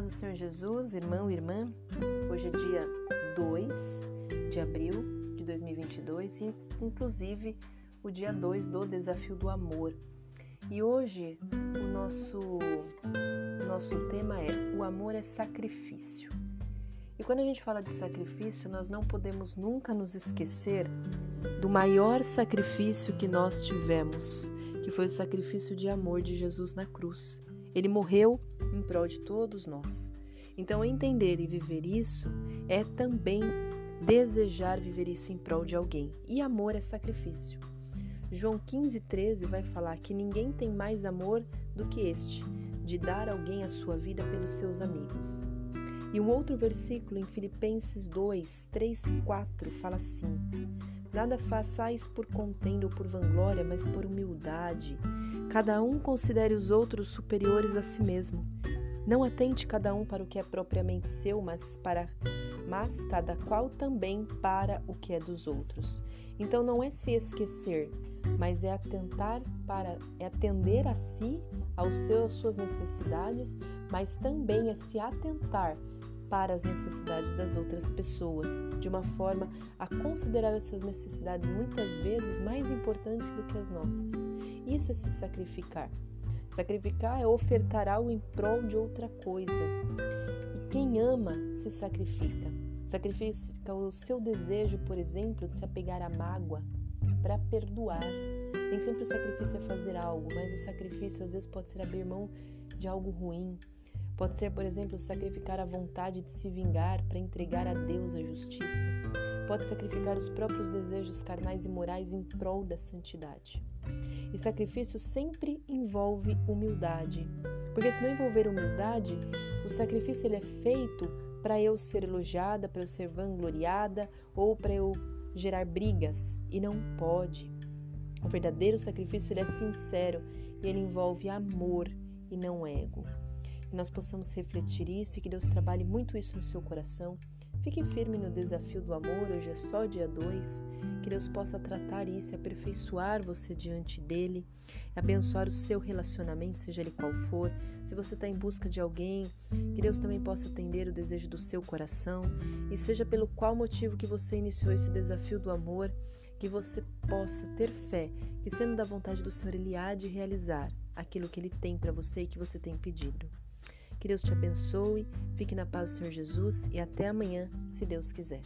do Senhor Jesus, irmão e irmã. Hoje é dia 2 de abril de 2022 e, inclusive, o dia 2 do Desafio do Amor. E hoje o nosso, o nosso tema é: O amor é sacrifício. E quando a gente fala de sacrifício, nós não podemos nunca nos esquecer do maior sacrifício que nós tivemos, que foi o sacrifício de amor de Jesus na cruz. Ele morreu em prol de todos nós. Então, entender e viver isso é também desejar viver isso em prol de alguém. E amor é sacrifício. João 15, 13 vai falar que ninguém tem mais amor do que este, de dar alguém a sua vida pelos seus amigos. E um outro versículo em Filipenses 2, 3 e 4 fala assim: Nada façais por contenda ou por vanglória, mas por humildade. Cada um considere os outros superiores a si mesmo. Não atente cada um para o que é propriamente seu, mas para mas cada qual também para o que é dos outros. Então não é se esquecer, mas é atentar para é atender a si, aos seus, às suas necessidades, mas também é se atentar para as necessidades das outras pessoas, de uma forma a considerar essas necessidades muitas vezes mais importantes do que as nossas. Isso é se sacrificar. Sacrificar é ofertar algo em prol de outra coisa. E quem ama se sacrifica. Sacrifica o seu desejo, por exemplo, de se apegar à mágoa para perdoar. Nem sempre o sacrifício é fazer algo, mas o sacrifício às vezes pode ser abrir mão de algo ruim, Pode ser, por exemplo, sacrificar a vontade de se vingar para entregar a Deus a justiça. Pode sacrificar os próprios desejos carnais e morais em prol da santidade. E sacrifício sempre envolve humildade, porque se não envolver humildade, o sacrifício ele é feito para eu ser elogiada, para eu ser vangloriada ou para eu gerar brigas e não pode. O verdadeiro sacrifício é sincero e ele envolve amor e não ego que nós possamos refletir isso e que Deus trabalhe muito isso no seu coração. Fique firme no desafio do amor, hoje é só dia 2. Que Deus possa tratar e aperfeiçoar você diante dele, abençoar o seu relacionamento, seja ele qual for. Se você está em busca de alguém, que Deus também possa atender o desejo do seu coração e seja pelo qual motivo que você iniciou esse desafio do amor, que você possa ter fé que, sendo da vontade do Senhor, Ele há de realizar aquilo que Ele tem para você e que você tem pedido. Que Deus te abençoe, fique na paz do Senhor Jesus e até amanhã, se Deus quiser.